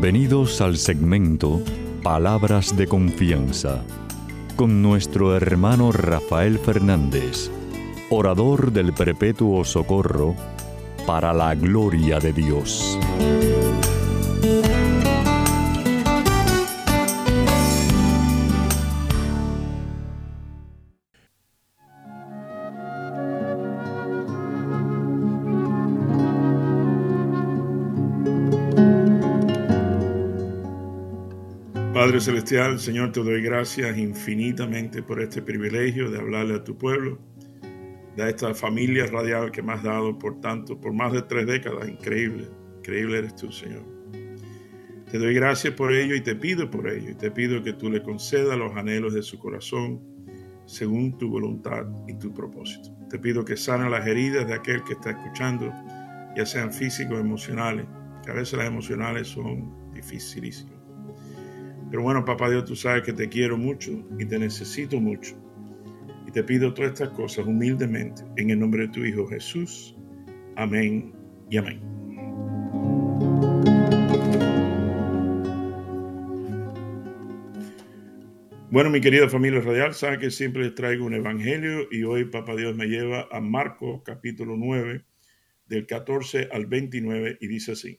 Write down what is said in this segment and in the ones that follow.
Bienvenidos al segmento Palabras de Confianza con nuestro hermano Rafael Fernández, orador del Perpetuo Socorro, para la gloria de Dios. Celestial, Señor, te doy gracias infinitamente por este privilegio de hablarle a tu pueblo, de esta familia radial que me has dado por tanto, por más de tres décadas. Increíble, increíble eres tú, Señor. Te doy gracias por ello y te pido por ello, y te pido que tú le concedas los anhelos de su corazón según tu voluntad y tu propósito. Te pido que sana las heridas de aquel que está escuchando, ya sean físicos o emocionales, que a veces las emocionales son dificilísimas. Pero bueno, papá Dios, tú sabes que te quiero mucho y te necesito mucho. Y te pido todas estas cosas humildemente en el nombre de tu Hijo Jesús. Amén y amén. Bueno, mi querida familia radial, sabe que siempre les traigo un evangelio y hoy Papá Dios me lleva a Marcos capítulo 9 del 14 al 29 y dice así.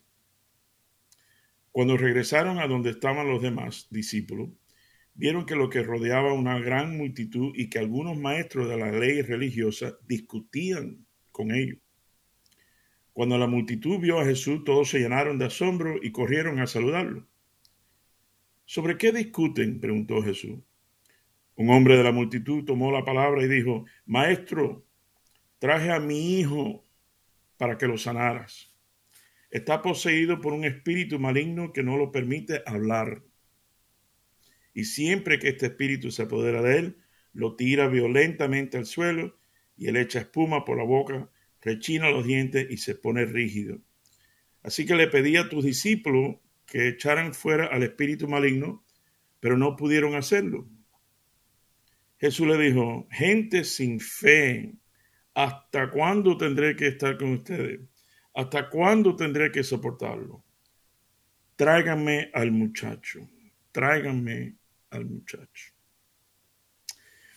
Cuando regresaron a donde estaban los demás discípulos, vieron que lo que rodeaba una gran multitud y que algunos maestros de la ley religiosa discutían con ellos. Cuando la multitud vio a Jesús, todos se llenaron de asombro y corrieron a saludarlo. ¿Sobre qué discuten? preguntó Jesús. Un hombre de la multitud tomó la palabra y dijo, Maestro, traje a mi hijo para que lo sanaras está poseído por un espíritu maligno que no lo permite hablar. Y siempre que este espíritu se apodera de él, lo tira violentamente al suelo y él echa espuma por la boca, rechina los dientes y se pone rígido. Así que le pedí a tus discípulos que echaran fuera al espíritu maligno, pero no pudieron hacerlo. Jesús le dijo, gente sin fe, ¿hasta cuándo tendré que estar con ustedes? ¿Hasta cuándo tendré que soportarlo? Tráiganme al muchacho, tráiganme al muchacho.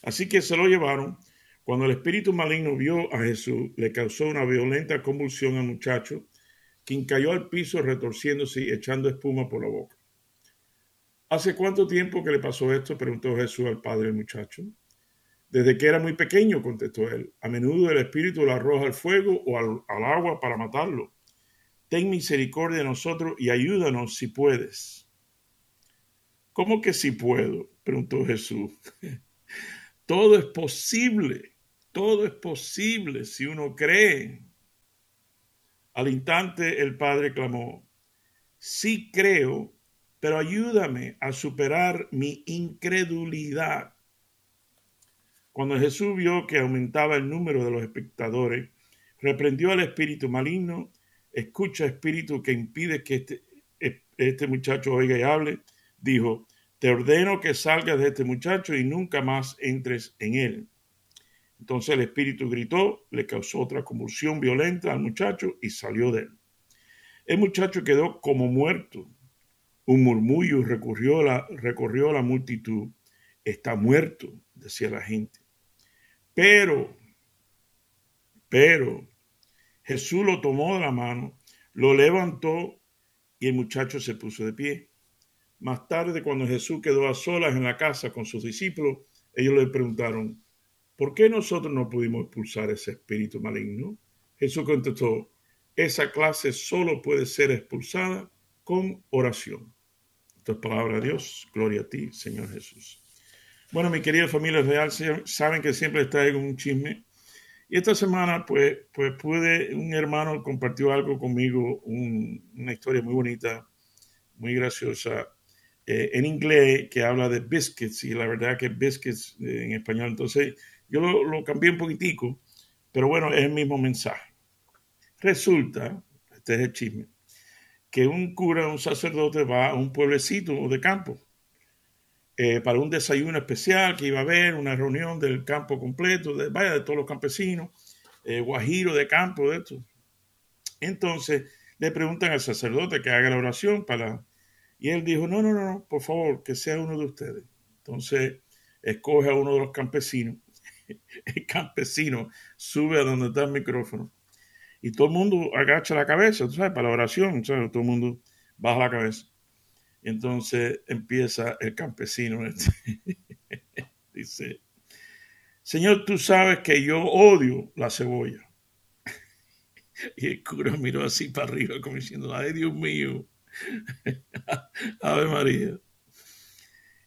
Así que se lo llevaron. Cuando el espíritu maligno vio a Jesús, le causó una violenta convulsión al muchacho, quien cayó al piso retorciéndose y echando espuma por la boca. ¿Hace cuánto tiempo que le pasó esto? preguntó Jesús al padre del muchacho. Desde que era muy pequeño, contestó él. A menudo el espíritu lo arroja al fuego o al, agua para matarlo. Ten misericordia de nosotros y ayúdanos si puedes. ¿Cómo que si puedo? preguntó Jesús. todo es posible, todo es posible si uno cree. Al instante el padre clamó, sí creo, pero ayúdame a superar mi incredulidad. Cuando Jesús vio que aumentaba el número de los espectadores, reprendió al espíritu maligno, escucha espíritu que impide que este, este muchacho oiga y hable, dijo, te ordeno que salgas de este muchacho y nunca más entres en él. Entonces el espíritu gritó, le causó otra convulsión violenta al muchacho y salió de él. El muchacho quedó como muerto. Un murmullo recorrió la multitud. Está muerto, decía la gente. Pero, pero, Jesús lo tomó de la mano, lo levantó y el muchacho se puso de pie. Más tarde, cuando Jesús quedó a solas en la casa con sus discípulos, ellos le preguntaron, ¿por qué nosotros no pudimos expulsar ese espíritu maligno? Jesús contestó, esa clase solo puede ser expulsada con oración. Esto es palabra de Dios. Gloria a ti, Señor Jesús. Bueno, mi querida familia real, saben que siempre traigo un chisme. Y esta semana, pues, pues pude, un hermano compartió algo conmigo, una historia muy bonita, muy graciosa, eh, en inglés, que habla de biscuits, y la verdad que biscuits eh, en español. Entonces, yo lo, lo cambié un poquitico, pero bueno, es el mismo mensaje. Resulta, este es el chisme, que un cura, un sacerdote va a un pueblecito de campo eh, para un desayuno especial que iba a haber, una reunión del campo completo, vaya, de todos los campesinos, eh, guajiro de campo, de esto. Entonces le preguntan al sacerdote que haga la oración para Y él dijo, no, no, no, no, por favor, que sea uno de ustedes. Entonces, escoge a uno de los campesinos. El campesino sube a donde está el micrófono y todo el mundo agacha la cabeza, ¿tú sabes? Para la oración, ¿sabes? Todo el mundo baja la cabeza. Entonces empieza el campesino. Este. Dice, Señor, tú sabes que yo odio la cebolla. Y el cura miró así para arriba como diciendo, ay Dios mío, Ave María.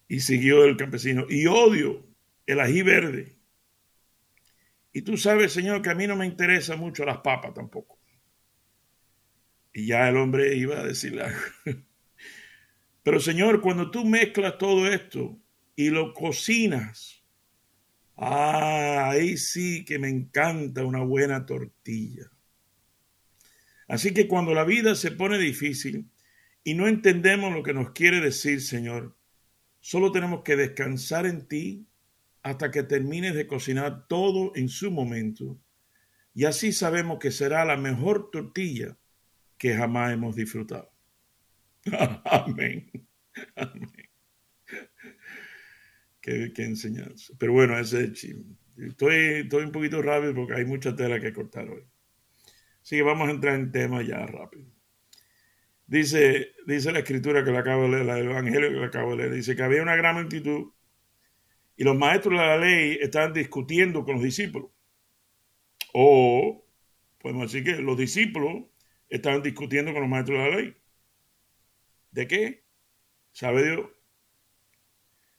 Y siguió el campesino, y odio el ají verde. Y tú sabes, Señor, que a mí no me interesa mucho las papas tampoco. Y ya el hombre iba a decirle algo. Pero Señor, cuando tú mezclas todo esto y lo cocinas, ah, ahí sí que me encanta una buena tortilla. Así que cuando la vida se pone difícil y no entendemos lo que nos quiere decir, Señor, solo tenemos que descansar en ti hasta que termines de cocinar todo en su momento. Y así sabemos que será la mejor tortilla que jamás hemos disfrutado. Amén. Amén. Qué, enseñanza. Pero bueno, ese es el chisme. Estoy, un poquito rápido porque hay mucha tela que cortar hoy. Así que vamos a entrar en tema ya rápido. Dice, dice la escritura que le acabo de leer, el evangelio que le acabo de leer, dice que había una gran multitud y los maestros de la ley estaban discutiendo con los discípulos. O podemos decir que los discípulos estaban discutiendo con los maestros de la ley. ¿De qué? ¿Sabe Dios?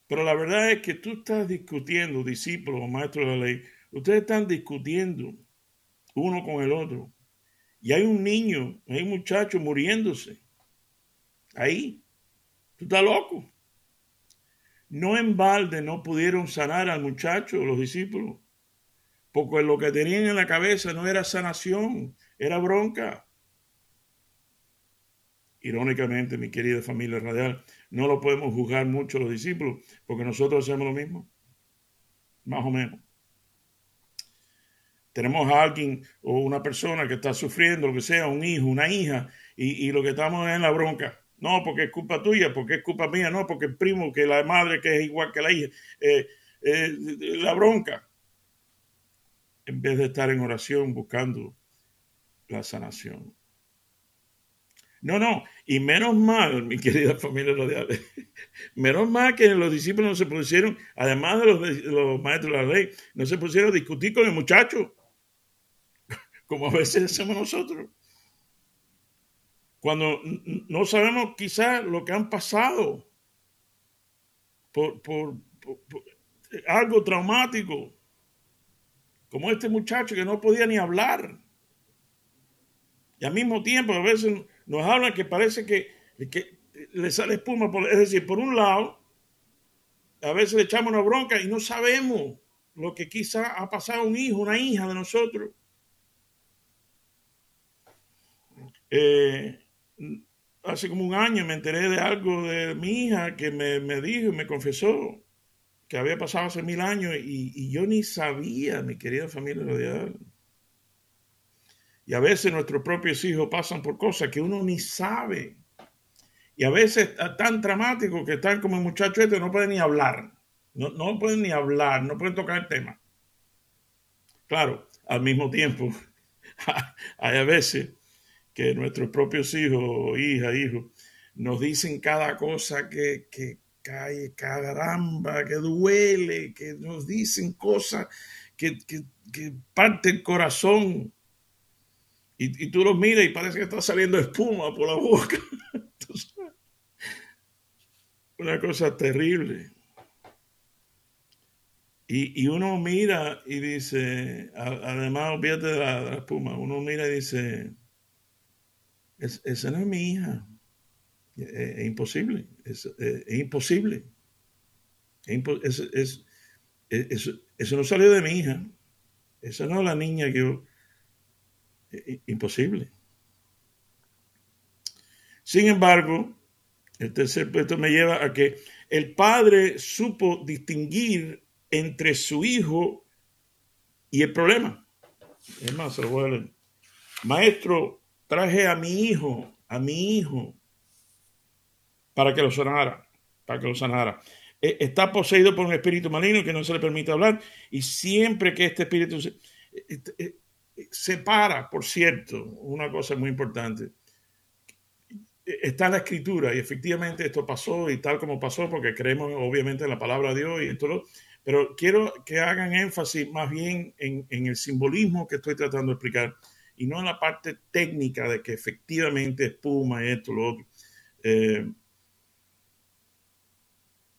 Pero la verdad es que tú estás discutiendo, discípulos o maestros de la ley, ustedes están discutiendo uno con el otro. Y hay un niño, hay un muchacho muriéndose. Ahí. Tú estás loco. No en balde no pudieron sanar al muchacho, los discípulos, porque lo que tenían en la cabeza no era sanación, era bronca. Irónicamente, mi querida familia radial, no lo podemos juzgar mucho los discípulos, porque nosotros hacemos lo mismo, más o menos. Tenemos a alguien o una persona que está sufriendo, lo que sea, un hijo, una hija, y, lo que estamos es en la bronca. No, porque es culpa tuya, porque es culpa mía, no, porque el primo, que la madre que es igual que la hija, eh, eh, la bronca. En vez de estar en oración buscando la sanación. No, no, y menos mal, mi querida familia radial, menos mal que los discípulos no se pusieron, además de los, los maestros de la ley, no se pusieron a discutir con el muchacho, como a veces hacemos nosotros cuando no sabemos quizás lo que han pasado por, algo traumático, como este muchacho que no podía ni hablar. Y al mismo tiempo a veces nos hablan que parece que, le sale espuma, por, es decir, por un lado, a veces le echamos una bronca y no sabemos lo que quizá ha pasado un hijo, una hija de nosotros. Eh, hace como un año me enteré de algo de mi hija que me, dijo y me confesó que había pasado hace mil años y, yo ni sabía, mi querida familia radial. Y a veces nuestros propios hijos pasan por cosas que uno ni sabe. Y a veces tan dramático que están como el muchacho este, no pueden ni hablar. No, no pueden ni hablar, no pueden tocar el tema. Claro, al mismo tiempo, hay a veces que nuestros propios hijos, hija, hijos, nos dicen cada cosa que, que cae, caramba, que duele, que nos dicen cosas que, que, que parte el corazón. Y, tú los miras y parece que está saliendo espuma por la boca. una cosa terrible. Y, y, uno mira y dice, además, olvídate de la, espuma, uno mira y dice, es, esa no es mi hija. Es, imposible. Es, imposible. eso no salió de mi hija. Esa no es la niña que yo. Imposible. Sin embargo, el tercer punto me lleva a que el padre supo distinguir entre su hijo y el problema. Es más, se lo voy a leer. Maestro, traje a mi hijo, a mi hijo, para que lo sanara, para que lo sanara. Eh, está poseído por un espíritu maligno que no se le permite hablar y siempre que este espíritu se, eh, separa, por cierto, una cosa muy importante, está en la escritura y efectivamente esto pasó y tal como pasó porque creemos obviamente en la palabra de Dios y esto, pero quiero que hagan énfasis más bien en, el simbolismo que estoy tratando de explicar y no en la parte técnica de que efectivamente espuma esto, lo otro. Eh,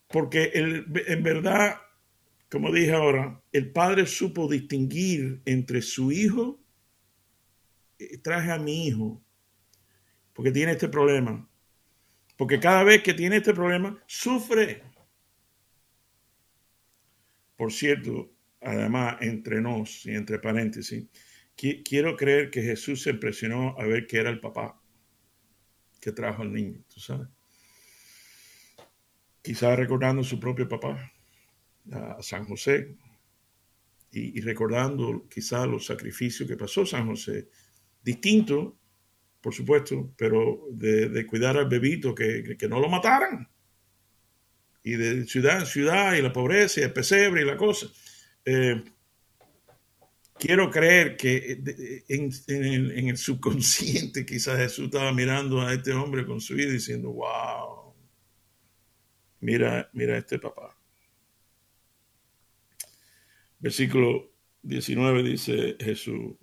porque en verdad, como dije ahora, el padre supo distinguir entre su hijo, eh, traje a mi hijo, porque tiene este problema. Porque cada vez que tiene este problema, sufre. Por cierto, además, entre nos y entre paréntesis, quiero creer que Jesús se impresionó a ver que era el papá que trajo al niño, tú sabes quizás recordando su propio papá, a San José, y, recordando quizás los sacrificios que pasó San José, distinto, por supuesto, pero de, cuidar al bebito, que, no lo mataran, y de ciudad en ciudad, y la pobreza, y el pesebre, y la cosa. Eh, quiero creer que en, en, el subconsciente quizás Jesús estaba mirando a este hombre con su vida diciendo, wow, Mira, mira este papá. Versículo 19 dice Jesús,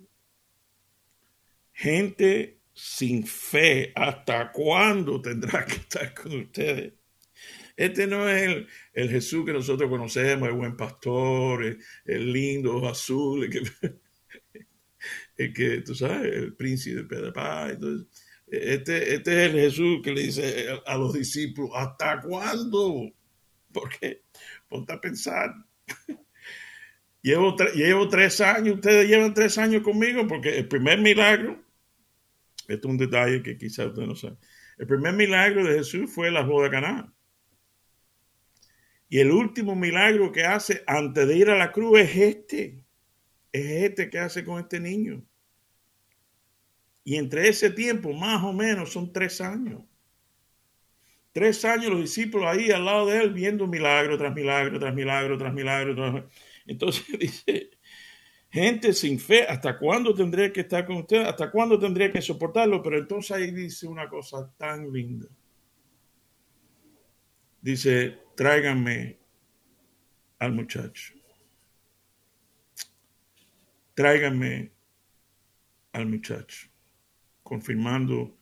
gente sin fe, ¿hasta cuándo tendrá que estar con ustedes? Este no es el, Jesús que nosotros conocemos, el buen pastor, el, lindo, azul, el que, tú sabes, el príncipe de paz. Entonces, este, este es el Jesús que le dice a los discípulos, ¿hasta cuándo? Porque ponte a pensar. Llevo, tres años, ustedes llevan tres años conmigo, porque el primer milagro, esto es un detalle que quizás ustedes no saben, el primer milagro de Jesús fue la boda de Caná. Y el último milagro que hace antes de ir a la cruz es este. Es este que hace con este niño. Y entre ese tiempo, más o menos, son tres años. Tres años los discípulos ahí al lado de él viendo milagro tras milagro, tras milagro, tras milagro. Entonces dice, gente sin fe, ¿hasta cuándo tendré que estar con usted? ¿Hasta cuándo tendré que soportarlo? Pero entonces ahí dice una cosa tan linda. Dice, tráiganme al muchacho. Tráiganme al muchacho confirmando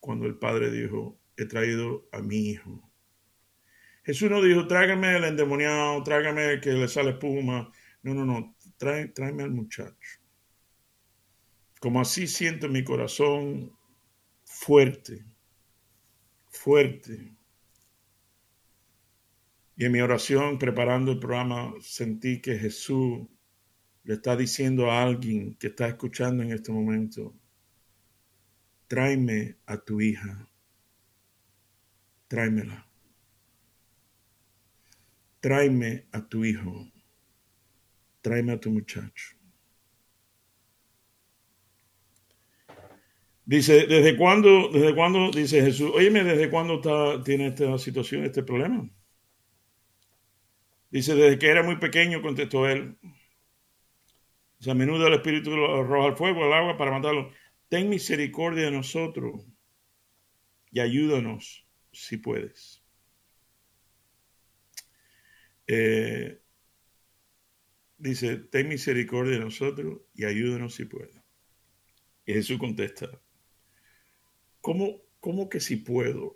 cuando el Padre dijo, he traído a mi hijo. Jesús no dijo, tráigame el endemoniado, tráigame que le sale espuma. No, no, no, tráeme al muchacho. Como así siento mi corazón fuerte, fuerte. Y en mi oración, preparando el programa, sentí que Jesús le está diciendo a alguien que está escuchando en este momento, tráeme a tu hija, tráemela. Tráeme a tu hijo, tráeme a tu muchacho. Dice, ¿desde cuándo, desde cuándo, dice Jesús, óyeme, ¿desde cuándo está, tiene esta situación, este problema? Dice, desde que era muy pequeño, contestó él. a menudo el Espíritu arroja al fuego, al agua para matarlo ten misericordia de nosotros y ayúdanos si puedes. Eh, dice, ten misericordia de nosotros y ayúdanos si puedes. Y Jesús contesta, ¿cómo, cómo que si puedo?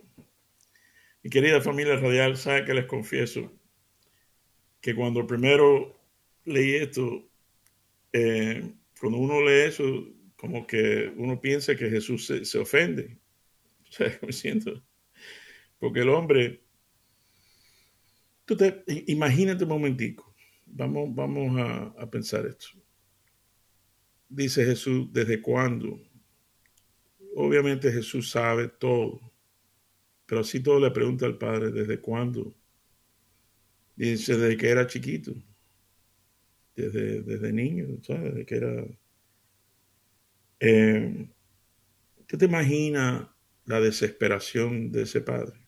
Mi querida familia radial, sabe que les confieso que cuando primero leí esto, eh, cuando uno lee eso, como que uno piensa que Jesús se, ofende. O sea, me siento. Porque el hombre, imagínate un momentico, vamos, vamos a, pensar esto. Dice Jesús, ¿desde cuándo? Obviamente Jesús sabe todo, pero así todo le pregunta al Padre, ¿desde cuándo? Dice, desde que era chiquito, desde, desde niño, ¿sabes? Desde que era eh, ¿Qué te imaginas la desesperación de ese padre?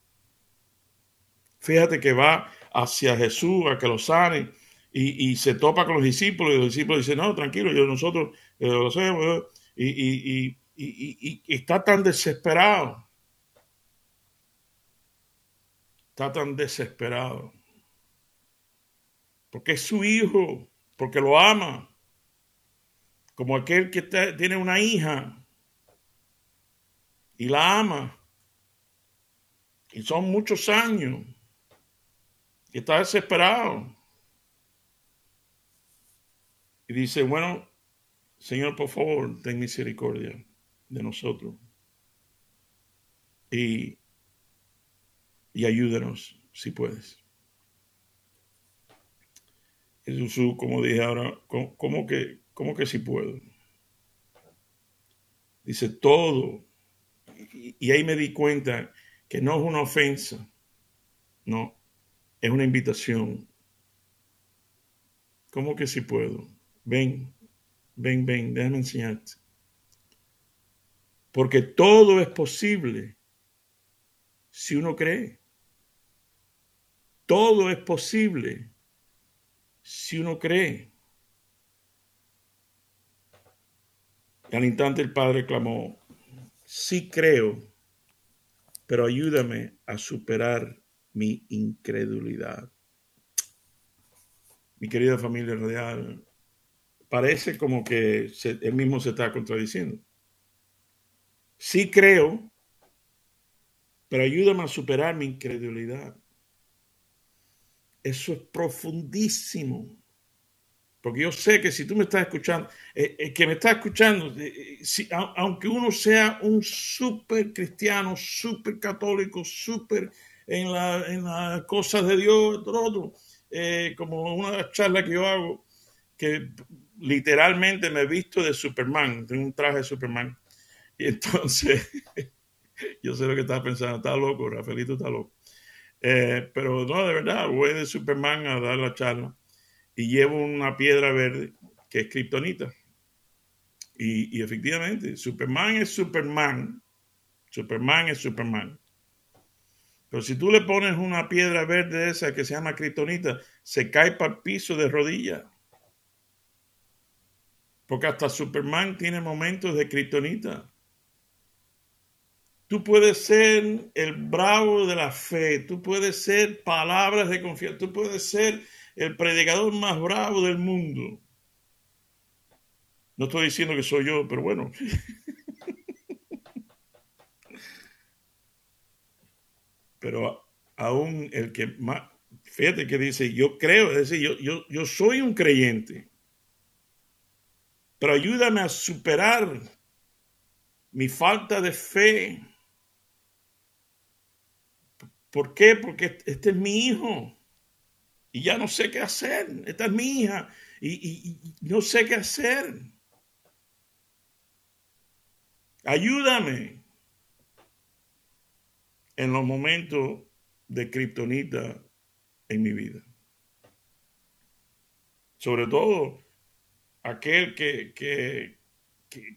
Fíjate que va hacia Jesús a que lo sane y, se topa con los discípulos y los discípulos dicen, no, tranquilo, yo nosotros eh, lo hacemos. Y, y está tan desesperado. Está tan desesperado. Porque es su hijo, porque lo ama. Como aquel que tiene una hija y la ama. Y son muchos años. Y está desesperado. Y dice, bueno, Señor, por favor, ten misericordia de nosotros. Y, y ayúdanos si puedes. Jesús, como dije ahora, ¿cómo, que, cómo que si puedo? Dice todo. y ahí me di cuenta que no es una ofensa, no, es una invitación. ¿Cómo que si puedo? Ven, ven, ven, déjame enseñarte. Porque todo es posible si uno cree. Todo es posible si uno cree. Y al instante el padre clamó, sí creo, pero ayúdame a superar mi incredulidad. Mi querida familia radial, parece como que él mismo se está contradiciendo. Sí creo, pero ayúdame a superar mi incredulidad. Eso es profundísimo. Porque yo sé que si tú me estás escuchando, eh, eh, que me estás escuchando, eh, si, aunque uno sea un súper cristiano, súper católico, súper en, la, en las cosas de Dios, todo otro, como una charla que yo hago, que literalmente me he visto de Superman, tengo un traje de Superman. Y entonces, yo sé lo que estás pensando, está loco, Rafaelito está loco. pero no, de verdad, voy de Superman a dar la charla y llevo una piedra verde que es kriptonita. Y, efectivamente, Superman es Superman. Superman es Superman. Pero si tú le pones una piedra verde esa que se llama kriptonita, se cae para el piso de rodillas. Porque hasta Superman tiene momentos de kriptonita. Tú puedes ser el bravo de la fe, tú puedes ser palabras de confianza, tú puedes ser el predicador más bravo del mundo. No estoy diciendo que soy yo, pero bueno. Pero aún el que más, fíjate que dice, yo creo, es decir, yo, yo, yo soy un creyente, pero ayúdame a superar mi falta de fe. ¿Por qué? Porque este es mi hijo y ya no sé qué hacer. Esta es mi hija y, no sé qué hacer. Ayúdame en los momentos de kriptonita en mi vida. Sobre todo aquel que,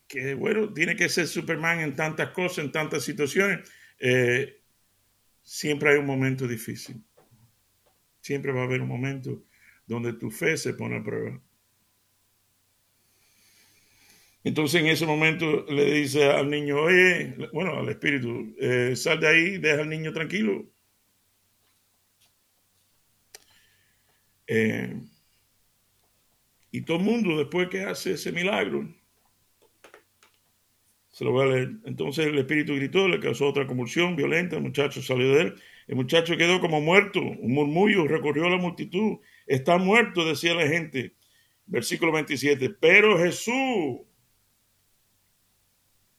que, bueno, tiene que ser Superman en tantas cosas, en tantas situaciones. Eh, siempre hay un momento difícil. Siempre va a haber un momento donde tu fe se pone a prueba. Entonces en ese momento le dice al niño, oye, bueno, al espíritu, eh, sal de ahí, deja al niño tranquilo. Eh, y todo el mundo, después que hace ese milagro, se lo voy a leer. Entonces el espíritu gritó, le causó otra convulsión violenta, el muchacho salió de él el muchacho quedó como muerto, un murmullo recorrió la multitud. Está muerto, decía la gente. Versículo 27. Pero Jesús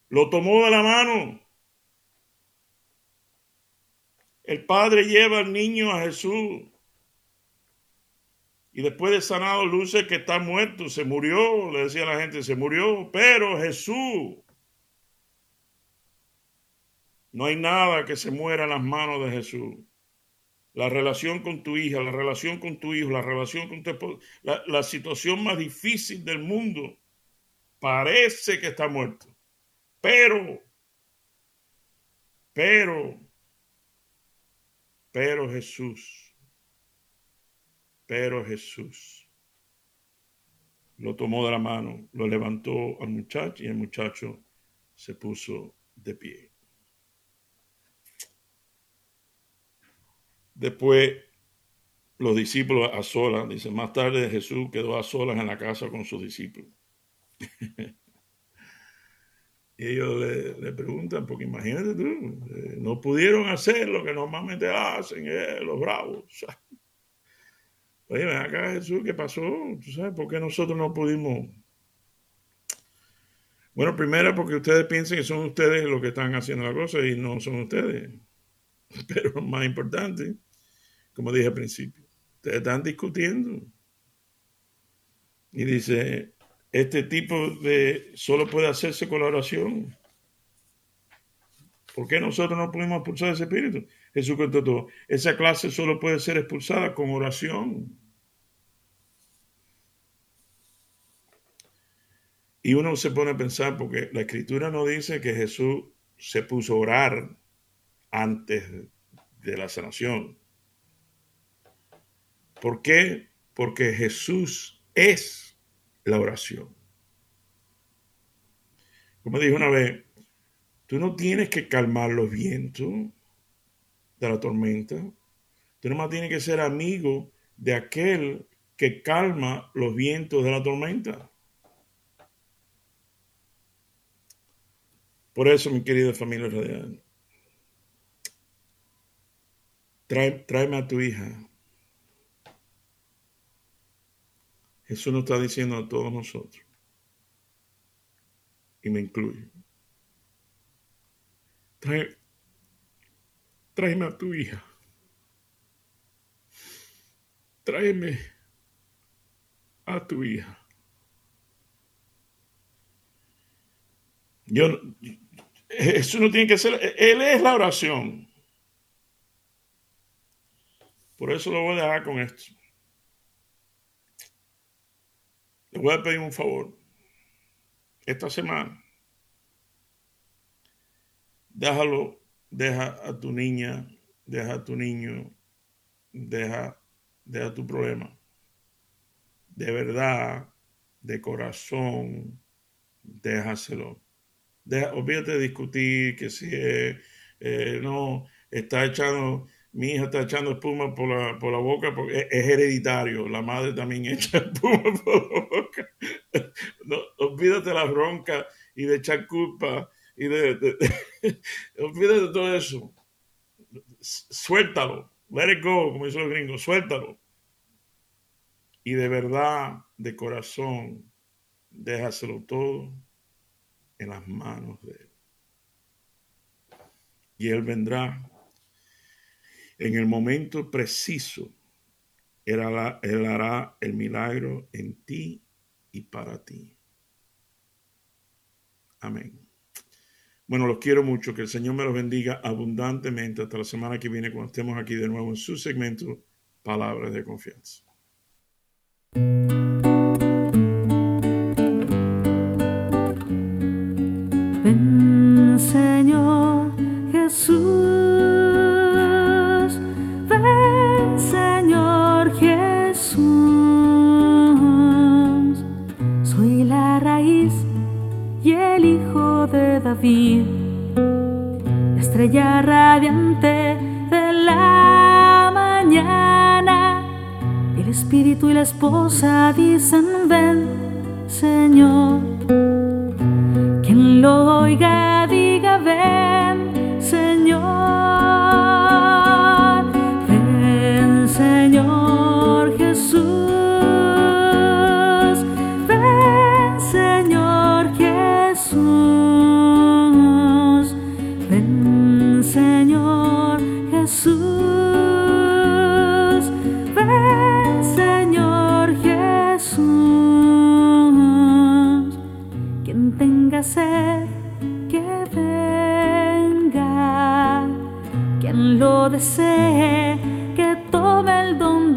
lo tomó de la mano. El padre lleva al niño a Jesús. Y después de sanado luce que está muerto, se murió, le decía la gente, se murió. Pero Jesús no hay nada que se muera en las manos de Jesús. La relación con tu hija, la relación con tu hijo, la relación con tu esposo, la, situación más difícil del mundo, parece que está muerto. Pero, pero, Pero Jesús, pero Jesús lo tomó de la mano, lo levantó al muchacho y el muchacho se puso de pie. Después los discípulos a solas, dice, más tarde Jesús quedó a solas en la casa con sus discípulos. y ellos le, preguntan, porque imagínate tú, eh, no pudieron hacer lo que normalmente hacen eh, los bravos. Oye, ven acá Jesús, ¿qué pasó? ¿Tú sabes por qué nosotros no pudimos? Bueno, primero porque ustedes piensan que son ustedes los que están haciendo la cosa y no son ustedes. Pero más importante, como dije al principio, ustedes están discutiendo. Y dice, este tipo de solo puede hacerse con la oración. ¿Por qué nosotros no pudimos expulsar ese espíritu? Jesús contó todo. Esa clase solo puede ser expulsada con oración. Y uno se pone a pensar, porque la escritura no dice que Jesús se puso a orar antes de la sanación. ¿Por qué? Porque Jesús es la oración. Como dije una vez, tú no tienes que calmar los vientos de la tormenta. Tú nomás tienes que ser amigo de aquel que calma los vientos de la tormenta. Por eso, mi querida familia radial, tráeme a tu hija Jesús nos está diciendo a todos nosotros, y me incluye, trae, tráeme a tu hija, tráeme a tu hija. Yo, eso no tiene que ser, Él es la oración. Por eso lo voy a dejar con esto. Le voy a pedir un favor. Esta semana, déjalo, deja a tu niña, deja a tu niño, deja, deja tu problema. De verdad, de corazón, déjaselo. Deja, olvídate de discutir que si eh, no está echando mi hija está echando espuma por la, por la boca porque es, hereditario. La madre también echa espuma por la boca. No, olvídate la bronca y de echar culpa y de, olvídate de todo eso. Suéltalo. Let it go, como dicen los gringos. Suéltalo. Y de verdad, de corazón, déjaselo todo en las manos de Él. Y Él vendrá en el momento preciso, él hará, el milagro en ti y para ti. Amén. Bueno, los quiero mucho. Que el Señor me los bendiga abundantemente. Hasta la semana que viene, cuando estemos aquí de nuevo en su segmento Palabras de Confianza. Estrella radiante de la mañana. El espíritu y la esposa dicen, ven, Señor. Quien lo oiga, diga, ven,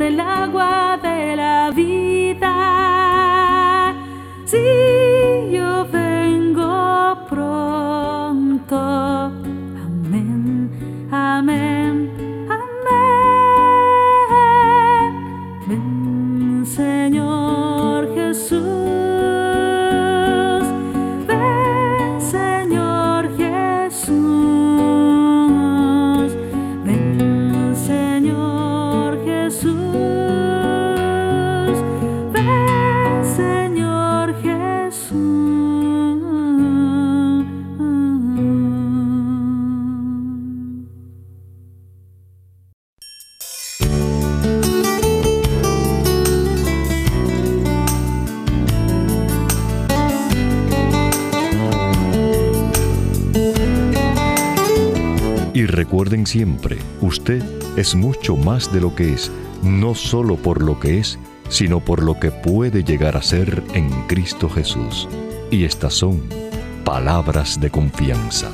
Amén, amén. Y recuerden siempre, usted es mucho más de lo que es, no solo por lo que es, sino por lo que puede llegar a ser en Cristo Jesús. Y estas son palabras de confianza.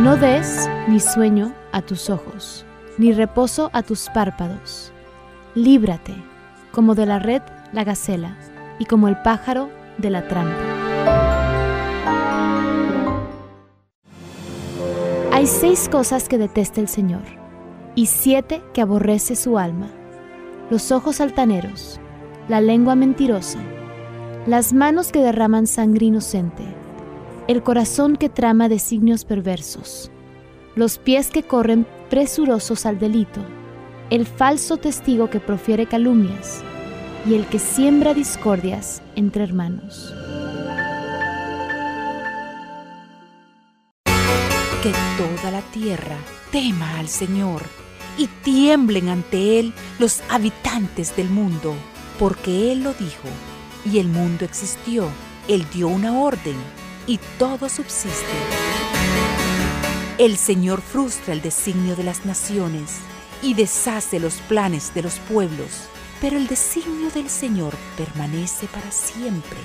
No des ni sueño a tus ojos, ni reposo a tus párpados. Líbrate, como de la red la gacela, y como el pájaro de la trampa. Hay seis cosas que detesta el Señor, y siete que aborrece su alma. Los ojos altaneros, la lengua mentirosa, las manos que derraman sangre inocente, el corazón que trama designios perversos, los pies que corren presurosos al delito, el falso testigo que profiere calumnias, y el que siembra discordias entre hermanos. Que toda la tierra tema al Señor y tiemblen ante Él los habitantes del mundo, porque Él lo dijo y el mundo existió. Él dio una orden y todo subsiste. El Señor frustra el designio de las naciones y deshace los planes de los pueblos, pero el designio del Señor permanece para siempre.